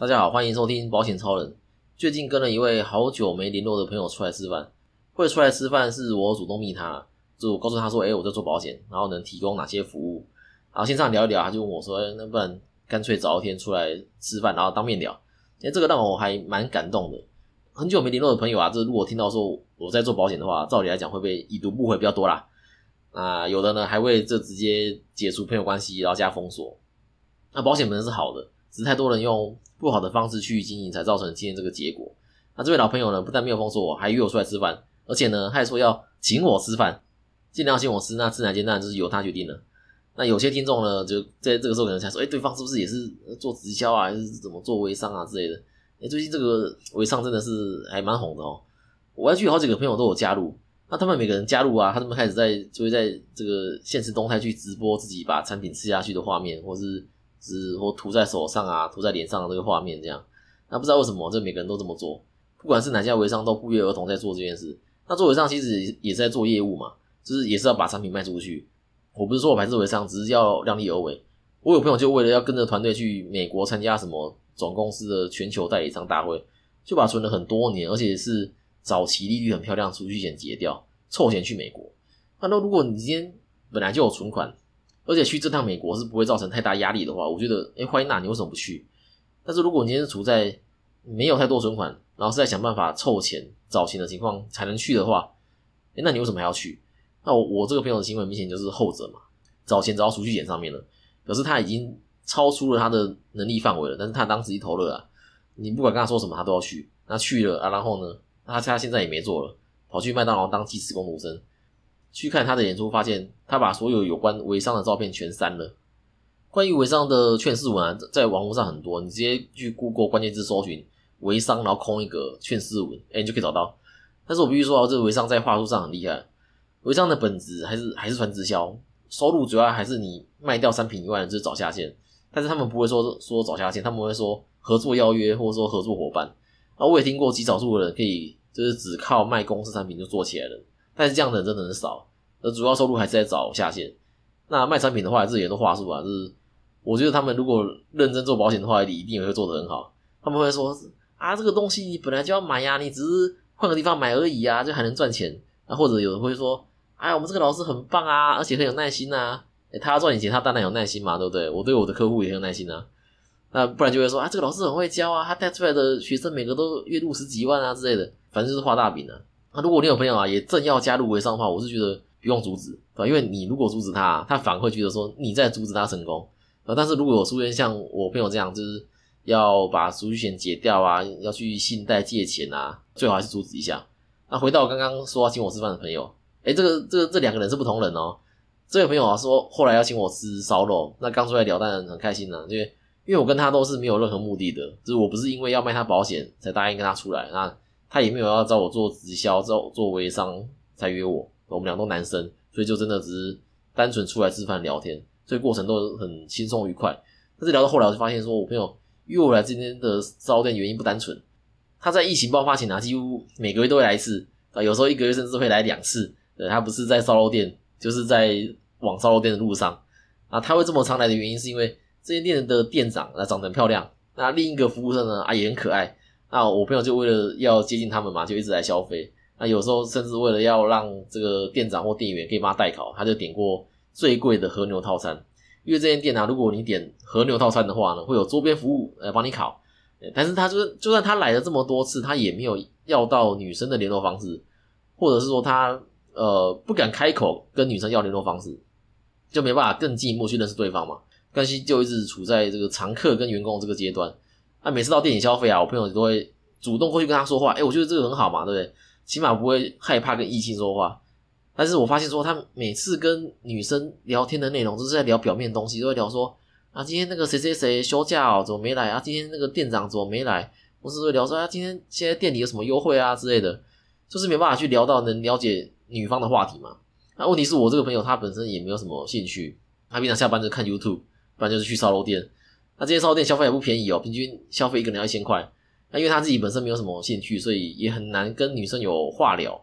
大家好，欢迎收听保险超人。最近跟了一位好久没联络的朋友出来吃饭，会出来吃饭是我主动密他，就我告诉他说，哎，我在做保险，然后能提供哪些服务。然后线上聊一聊，他就问我说，那不然干脆找一天出来吃饭，然后当面聊。哎，这个让我还蛮感动的。很久没联络的朋友啊，这如果听到说我在做保险的话，照理来讲会被已读不回比较多啦。啊，有的呢还会这直接解除朋友关系，然后加封锁。那保险本身是好的，只是太多人用。不好的方式去经营，才造成今天这个结果。那这位老朋友呢，不但没有封锁我，还约我出来吃饭，而且呢，还说要请我吃饭，尽量请我吃。那自然间当然就是由他决定了。那有些听众呢，就在这个时候可能才说，哎，对方是不是也是做直销啊，还是怎么做微商啊之类的？哎，最近这个微商真的是还蛮红的哦。我要去好几个朋友都有加入，那他们每个人加入啊，他们开始在就会在这个现实动态去直播自己把产品吃下去的画面，或是。是或涂在手上啊，涂在脸上的这个画面这样，那不知道为什么这每个人都这么做，不管是哪家微商都不约而同在做这件事。那做微商其实也是在做业务嘛，就是也是要把产品卖出去。我不是说我排斥微商，只是要量力而为。我有朋友就为了要跟着团队去美国参加什么总公司的全球代理商大会，就把存了很多年，而且是早期利率很漂亮储蓄险结掉，凑钱去美国。那如果你今天本来就有存款，而且去这趟美国是不会造成太大压力的话，我觉得，哎，欢迎娜，你为什么不去？但是如果你今天是处在没有太多存款，然后是在想办法凑钱找钱的情况才能去的话，哎，那你为什么还要去？那我我这个朋友的行为明显就是后者嘛，找钱找到储蓄险上面了，表示他已经超出了他的能力范围了，但是他当时一投了啊，你不管跟他说什么，他都要去，那去了啊，然后呢，他他现在也没做了，跑去麦当劳当计时工读生。去看他的演出，发现他把所有有关微商的照片全删了。关于微商的劝世文啊，在网络上很多，你直接去 Google 关键字搜寻“微商”，然后空一个劝世文，哎，你就可以找到。但是我必须说啊，这个微商在话术上很厉害。微商的本质还是还是传直销，收入主要还是你卖掉商品以外，就是找下线。但是他们不会说说找下线，他们会说合作邀约，或者说合作伙伴。啊，我也听过极少数的人可以就是只靠卖公司产品就做起来了。但是这样的人真的很少，而主要收入还是在找下线。那卖产品的话，这也都话术啊，就是我觉得他们如果认真做保险的话，一定也会做得很好。他们会说啊，这个东西你本来就要买呀，你只是换个地方买而已啊，就还能赚钱。啊，或者有人会说，哎，我们这个老师很棒啊，而且很有耐心啊。他赚你钱，他当然有耐心嘛，对不对？我对我的客户也很有耐心啊。那不然就会说啊，这个老师很会教啊，他带出来的学生每个都月入十几万啊之类的，反正就是画大饼啊。那如果你有朋友啊，也正要加入微商的话，我是觉得不用阻止，对吧？因为你如果阻止他，他反而会觉得说你在阻止他成功。啊，但是如果有出现像我朋友这样，就是要把储蓄险解掉啊，要去信贷借钱啊，最好还是阻止一下。那回到刚刚说要请我吃饭的朋友，哎，这个这个这两个人是不同人哦。这位朋友啊说后来要请我吃烧肉，那刚出来聊当然很开心呢，因为因为我跟他都是没有任何目的的，就是我不是因为要卖他保险才答应跟他出来那。他也没有要找我做直销、找做微商才约我，我们俩都男生，所以就真的只是单纯出来吃饭聊天，所以过程都很轻松愉快。但是聊到后来，我就发现说，我朋友约我来今天的烧肉店原因不单纯。他在疫情爆发前啊，几乎每个月都会来一次啊，有时候一个月甚至会来两次。呃，他不是在烧肉店，就是在往烧肉店的路上啊。他会这么常来的原因，是因为这间店的店长啊长得很漂亮，那另一个服务生呢啊也很可爱。那我朋友就为了要接近他们嘛，就一直来消费。那有时候甚至为了要让这个店长或店员可以帮他代考，他就点过最贵的和牛套餐。因为这间店啊，如果你点和牛套餐的话呢，会有周边服务来帮你烤。但是他就是就算他来了这么多次，他也没有要到女生的联络方式，或者是说他呃不敢开口跟女生要联络方式，就没办法更进一步去认识对方嘛。关系就一直处在这个常客跟员工这个阶段。那每次到店里消费啊，我朋友都会主动过去跟他说话。哎，我觉得这个很好嘛，对不对？起码不会害怕跟异性说话。但是我发现说，他每次跟女生聊天的内容都是在聊表面东西，都会聊说啊，今天那个谁谁谁休假哦，怎么没来啊？今天那个店长怎么没来？或是会聊说啊，今天现在店里有什么优惠啊之类的，就是没办法去聊到能了解女方的话题嘛。那问题是我这个朋友他本身也没有什么兴趣，他平常下班就看 YouTube，不然就是去烧肉店。那这些烧肉店消费也不便宜哦，平均消费一个人要一千块。那因为他自己本身没有什么兴趣，所以也很难跟女生有话聊。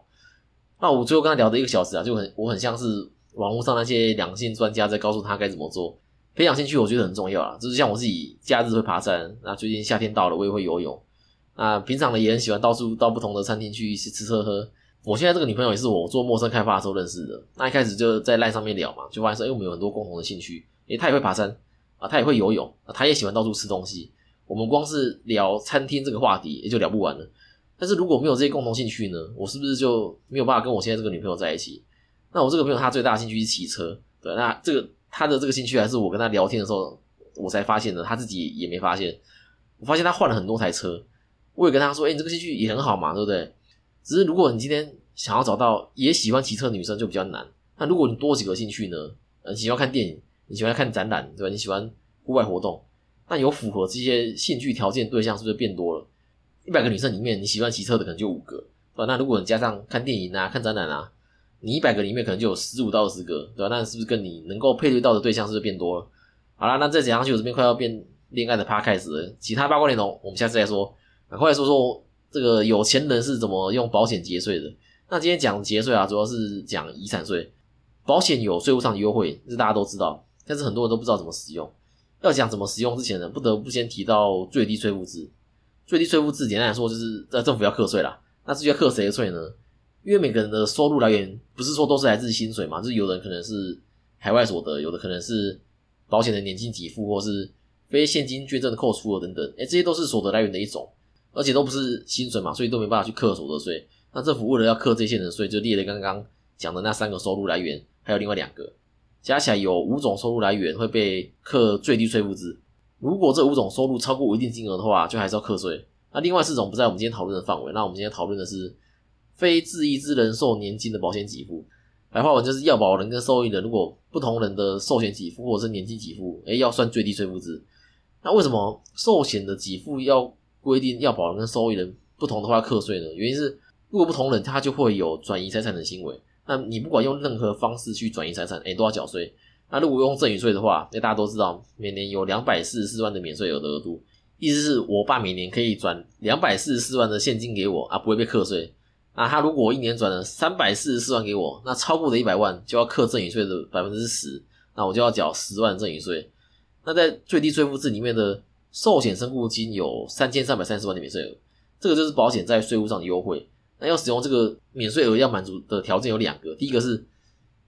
那我最后跟他聊的一个小时啊，就很我很像是网络上那些两性专家在告诉他该怎么做，培养兴趣我觉得很重要啊，就是像我自己假日会爬山，那最近夏天到了我也会游泳，那平常呢也很喜欢到处到不同的餐厅去吃吃喝喝。我现在这个女朋友也是我做陌生开发的时候认识的，那一开始就在赖上面聊嘛，就发现说，哎，我们有很多共同的兴趣，哎，她也会爬山啊，她也会游泳啊，她也喜欢到处吃东西。我们光是聊餐厅这个话题也就聊不完了。但是如果没有这些共同兴趣呢，我是不是就没有办法跟我现在这个女朋友在一起？那我这个朋友他最大的兴趣是骑车，对，那这个他的这个兴趣还是我跟他聊天的时候我才发现的，他自己也没发现。我发现他换了很多台车，我也跟他说，哎，你这个兴趣也很好嘛，对不对？只是如果你今天想要找到也喜欢骑车的女生就比较难。那如果你多几个兴趣呢？呃，喜欢看电影，你喜欢看展览，对吧？你喜欢户外活动，那有符合这些兴趣条件对象是不是变多了？一百个女生里面，你喜欢骑车的可能就五个，对吧？那如果你加上看电影啊、看展览啊，你一百个里面可能就有十五到二十个，对吧？那是不是跟你能够配对到的对象是不是变多了？好了，那再讲下去，我这边快要变恋爱的趴开始了。其他八卦内容我们下次再说。赶快来说说。这个有钱人是怎么用保险节税的？那今天讲节税啊，主要是讲遗产税。保险有税务上的优惠，这大家都知道，但是很多人都不知道怎么使用。要讲怎么使用之前呢，不得不先提到最低税负制。最低税负制简单来说，就是在政府要课税啦。那至于要课谁的税呢？因为每个人的收入来源不是说都是来自薪水嘛，就是有人可能是海外所得，有的可能是保险的年金给付，或是非现金捐赠的扣除额等等。哎，这些都是所得来源的一种。而且都不是薪水嘛，所以都没办法去课所得税。那政府为了要课这些人税，就列了刚刚讲的那三个收入来源，还有另外两个，加起来有五种收入来源会被课最低税负制。如果这五种收入超过一定金额的话，就还是要课税。那另外四种不在我们今天讨论的范围。那我们今天讨论的是非自益之人寿年金的保险给付。白话文就是要保人跟受益人如果不同人的寿险给付或者是年金给付，哎，要算最低税负制。那为什么寿险的给付要？规定要保人跟受益人不同的话课税呢？原因是如果不同人，他就会有转移财产的行为。那你不管用任何方式去转移财产，哎，都要缴税。那如果用赠与税的话，那大家都知道，每年有两百四十四万的免税额的额度，意思是我爸每年可以转两百四十四万的现金给我啊，不会被课税。那他如果一年转了三百四十四万给我，那超过的一百万就要课赠与税的百分之十，那我就要缴十万赠与税。那在最低税负制里面的。寿险身故金有三千三百三十万的免税额，这个就是保险在税务上的优惠。那要使用这个免税额要满足的条件有两个，第一个是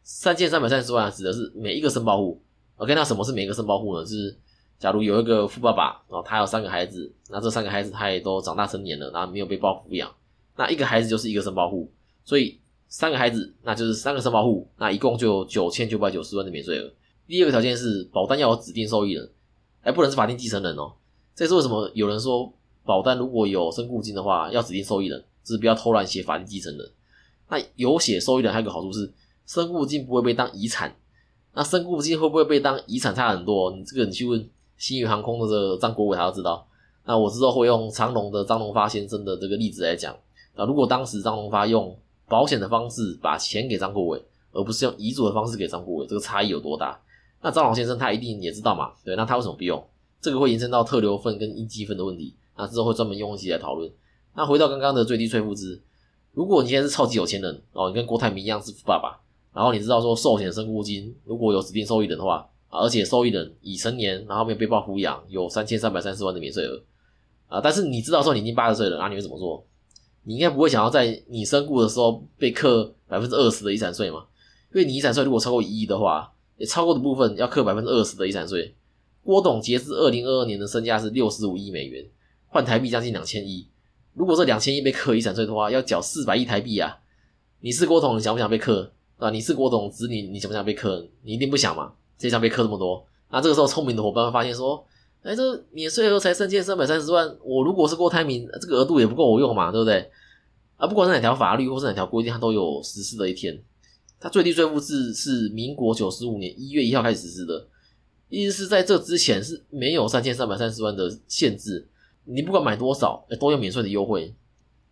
三千三百三十万指的是每一个申报户。OK，那什么是每一个申报户呢？就是假如有一个富爸爸，然后他有三个孩子，那这三个孩子他也都长大成年了，然后没有被报抚养，那一个孩子就是一个申报户，所以三个孩子那就是三个申报户，那一共就有九千九百九十万的免税额。第二个条件是保单要有指定受益人。还不能是法定继承人哦，这是为什么？有人说保单如果有身故金的话，要指定受益人，是不要偷懒写法定继承人。那有写受益人还有个好处是，身故金不会被当遗产。那身故金会不会被当遗产差很多？你这个你去问新宇航空的这个张国伟，他要知道。那我之后会用长隆的张龙发先生的这个例子来讲。那，如果当时张龙发用保险的方式把钱给张国伟，而不是用遗嘱的方式给张国伟，这个差异有多大？那张老先生他一定也知道嘛？对，那他为什么不用？这个会延伸到特留份跟应积分的问题，那之后会专门用一起来讨论。那回到刚刚的最低税负值，如果你现在是超级有钱人哦，你跟郭台铭一样是富爸爸，然后你知道说寿险身故金如果有指定受益人的话，而且受益人已成年，然后没有被报抚养，有三千三百三十万的免税额啊，但是你知道说你已经八十岁了，那你会怎么做？你应该不会想要在你身故的时候被课百分之二十的遗产税嘛？因为你遗产税如果超过一亿的话。也超过的部分要课百分之二十的遗产税。郭董截至二零二二年的身价是六十五亿美元，换台币将近两千亿。如果这两千亿被课遗产税的话，要缴四百亿台币啊！你是郭董，你想不想被课？啊，你是郭董子女，你想不想被课？你一定不想嘛？谁想被课这么多？那这个时候聪明的伙伴会发现说：，哎，这免税额才三千三百三十万，我如果是郭台铭，这个额度也不够我用嘛，对不对？啊，不管是哪条法律或是哪条规定，它都有实施的一天。它最低税负制是民国九十五年一月一号开始实施的，意思是在这之前是没有三千三百三十万的限制，你不管买多少，都有免税的优惠。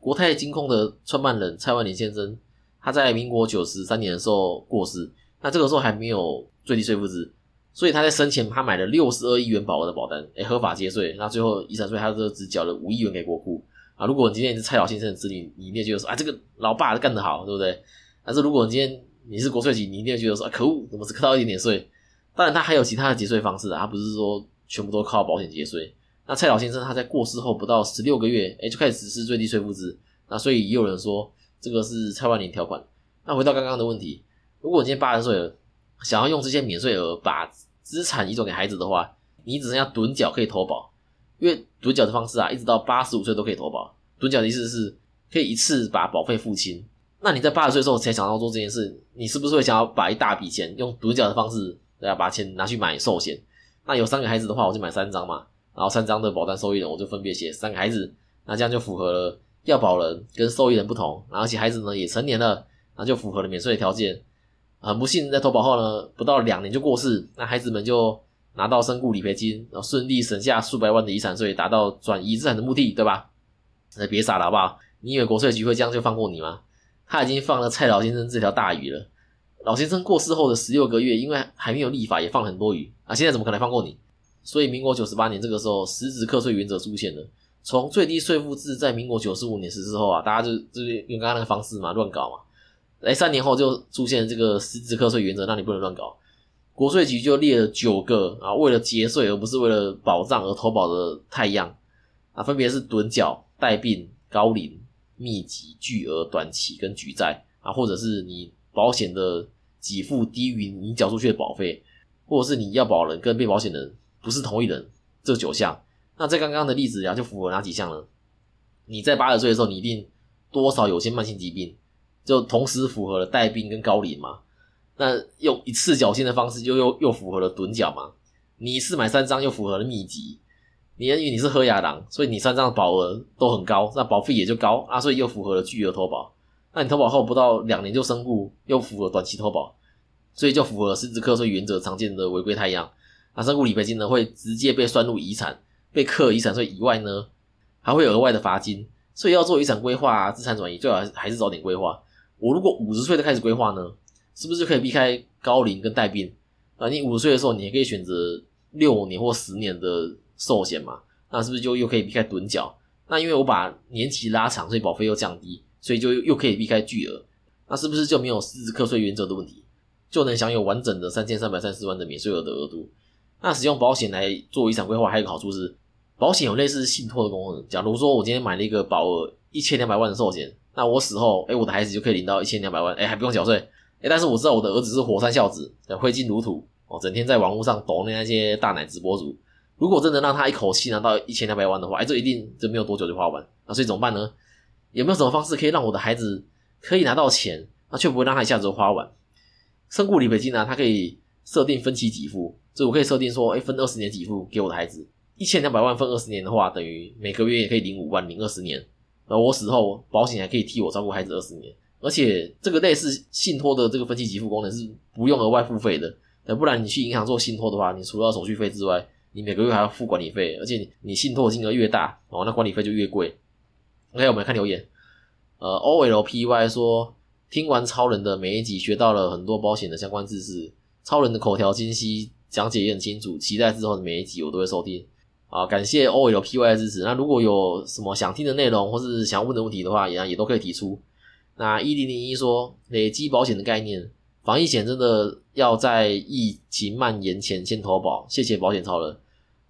国泰金控的创办人蔡万林先生，他在民国九十三年的时候过世，那这个时候还没有最低税负制，所以他在生前他买了六十二亿元保额的保单，哎，合法节税，那最后遗产税他就只缴了五亿元给国库啊。如果你今天是蔡老先生的子女，你一定觉得说啊，这个老爸干得好，对不对？但是如果你今天你是国税局，你一定觉得说啊，可恶，怎么只扣到一点点税？当然，他还有其他的节税方式啊，他不是说全部都靠保险节税。那蔡老先生他在过世后不到十六个月，哎，就开始实施最低税负制。那所以也有人说这个是蔡万年条款。那回到刚刚的问题，如果你今天八十岁了，想要用这些免税额把资产遗转给孩子的话，你只剩下趸缴可以投保，因为趸缴的方式啊，一直到八十五岁都可以投保。趸缴的意思是可以一次把保费付清。那你在八十岁的时候才想到做这件事，你是不是会想要把一大笔钱用趸缴的方式，对吧？把钱拿去买寿险？那有三个孩子的话，我就买三张嘛。然后三张的保单受益人，我就分别写三个孩子，那这样就符合了要保人跟受益人不同，然后而且孩子呢也成年了，那就符合了免税的条件。很不幸在投保后呢，不到两年就过世，那孩子们就拿到身故理赔金，然后顺利省下数百万的遗产税，达到转移资产的目的，对吧？那别傻了好不好？你以为国税局会这样就放过你吗？他已经放了蔡老先生这条大鱼了。老先生过世后的十六个月，因为还没有立法，也放很多鱼啊，现在怎么可能放过你？所以，民国九十八年这个时候，实质课税原则出现了。从最低税负制在民国九十五年实施后啊，大家就就是用刚刚那个方式嘛，乱搞嘛。哎，三年后就出现这个实质课税原则，那你不能乱搞。国税局就列了九个啊，为了节税而不是为了保障而投保的太阳啊，分别是趸缴、带病、高龄、密集、巨额、短期跟举债啊，或者是你保险的给付低于你缴出去的保费，或者是你要保人跟被保险人。不是同一人，这九项。那在刚刚的例子呀，就符合哪几项呢？你在八十岁的时候，你一定多少有些慢性疾病，就同时符合了带病跟高龄嘛。那用一次缴清的方式，就又又符合了趸缴嘛。你一次买三张，又符合了密集。你因为你是喝牙党，所以你三张的保额都很高，那保费也就高啊，所以又符合了巨额投保。那你投保后不到两年就身故，又符合短期投保，所以就符合实质课税原则常见的违规太阳。那身故理赔金呢，会直接被算入遗产，被课遗产税以外呢，还会有额外的罚金。所以要做遗产规划、资产转移，最好还是早点规划。我如果五十岁就开始规划呢，是不是就可以避开高龄跟带病？啊，你五十岁的时候，你也可以选择六年或十年的寿险嘛？那是不是就又可以避开趸缴？那因为我把年期拉长，所以保费又降低，所以就又可以避开巨额。那是不是就没有实质课税原则的问题，就能享有完整的三千三百三十万的免税额的额度？那使用保险来做遗产规划，还有一个好处是，保险有类似信托的功能。假如说我今天买了一个保额一千两百万的寿险，那我死后，哎，我的孩子就可以领到一千两百万，哎，还不用缴税，哎，但是我知道我的儿子是火山孝子，挥金如土哦，整天在网络上抖那那些大奶直播主，如果真的让他一口气拿到一千两百万的话，哎，这一定就没有多久就花完，那所以怎么办呢？有没有什么方式可以让我的孩子可以拿到钱，那却不会让他一下子花完？身故理赔金呢，它可以设定分期给付。所以我可以设定说，哎，分二十年给付给我的孩子，一千两百万分二十年的话，等于每个月也可以领五万，领二十年。而我死后，保险还可以替我照顾孩子二十年。而且这个类似信托的这个分期给付功能是不用额外付费的。那不然你去银行做信托的话，你除了手续费之外，你每个月还要付管理费，而且你信托金额越大，哦，那管理费就越贵。OK，我们来看留言。呃，OLPY 说，听完超人的每一集，学到了很多保险的相关知识。超人的口条清晰。讲解也很清楚，期待之后的每一集我都会收听。啊，感谢 O L P Y 的支持。那如果有什么想听的内容，或是想问的问题的话，也也都可以提出。那一零零一说，累积保险的概念，防疫险真的要在疫情蔓延前先投保。谢谢保险超人。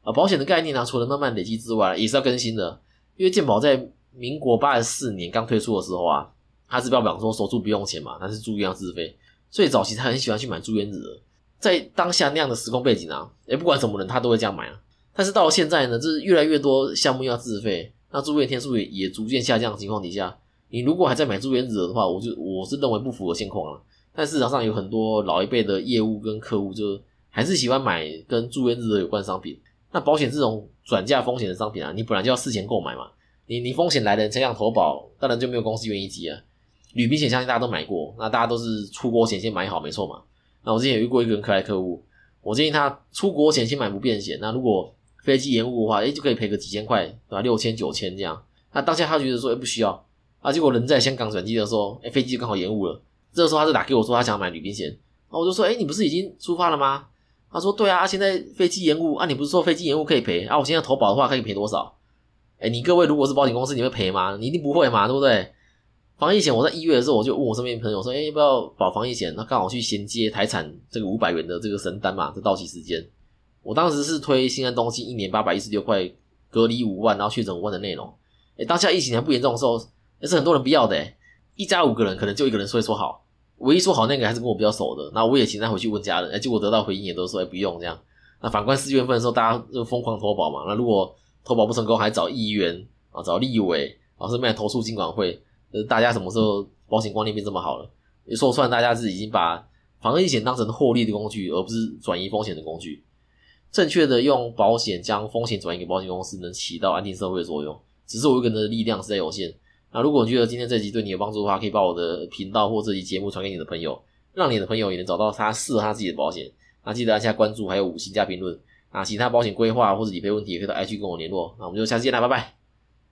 啊，保险的概念呢，除了慢慢累积之外，也是要更新的。因为健保在民国八十四年刚推出的时候啊，它是标榜说手术不用钱嘛，但是住院要自费，所以早期他很喜欢去买住院日额。在当下那样的时空背景啊，也不管什么人，他都会这样买啊。但是到了现在呢，就是越来越多项目要自费，那住院天数也也逐渐下降的情况底下，你如果还在买住院日的话，我就我是认为不符合现况了。但市场上有很多老一辈的业务跟客户，就还是喜欢买跟住院日有关商品。那保险这种转嫁风险的商品啊，你本来就要事前购买嘛。你你风险来了才想投保，当然就没有公司愿意接啊。旅行险相信大家都买过，那大家都是出国前先买好，没错嘛。那我之前有遇过一个很可爱客户，我建议他出国前先买不便险。那如果飞机延误的话，哎，就可以赔个几千块，对吧？六千九千这样。那当下他觉得说，哎，不需要。啊，结果人在香港转机的时候，哎，飞机刚好延误了。这个时候他就打给我说，他想要买旅行险。啊，我就说，哎，你不是已经出发了吗？他说，对啊，现在飞机延误啊，你不是说飞机延误可以赔啊？我现在投保的话可以赔多少？哎，你各位如果是保险公司，你会赔吗？你一定不会嘛，对不对？防疫险，我在一月的时候我就问我身边朋友说，哎，要不要保防疫险？那刚好去衔接台产这个五百元的这个神单嘛，这到期时间。我当时是推新安东西一年八百一十六块，隔离五万，然后确诊五万的内容。哎，当下疫情还不严重的时候，也是很多人不要的。哎，一家五个人可能就一个人说说好，唯一说好那个还是跟我比较熟的。那我也请他回去问家人，哎，结果得到回应也都说哎不用这样。那反观四月份的时候，大家就疯狂投保嘛。那如果投保不成功，还找议员啊，找立委，然后顺便投诉金管会。呃，大家什么时候保险观念变这么好了？说出来，大家是已经把防疫险当成获利的工具，而不是转移风险的工具。正确的用保险将风险转移给保险公司，能起到安定社会的作用。只是我一个人的力量实在有限。那如果你觉得今天这集对你有帮助的话，可以把我的频道或这集节目传给你的朋友，让你的朋友也能找到他适合他自己的保险。那记得按下关注，还有五星加评论。那其他保险规划或者理赔问题，也可以到 IG 跟我联络。那我们就下次见啦，拜拜。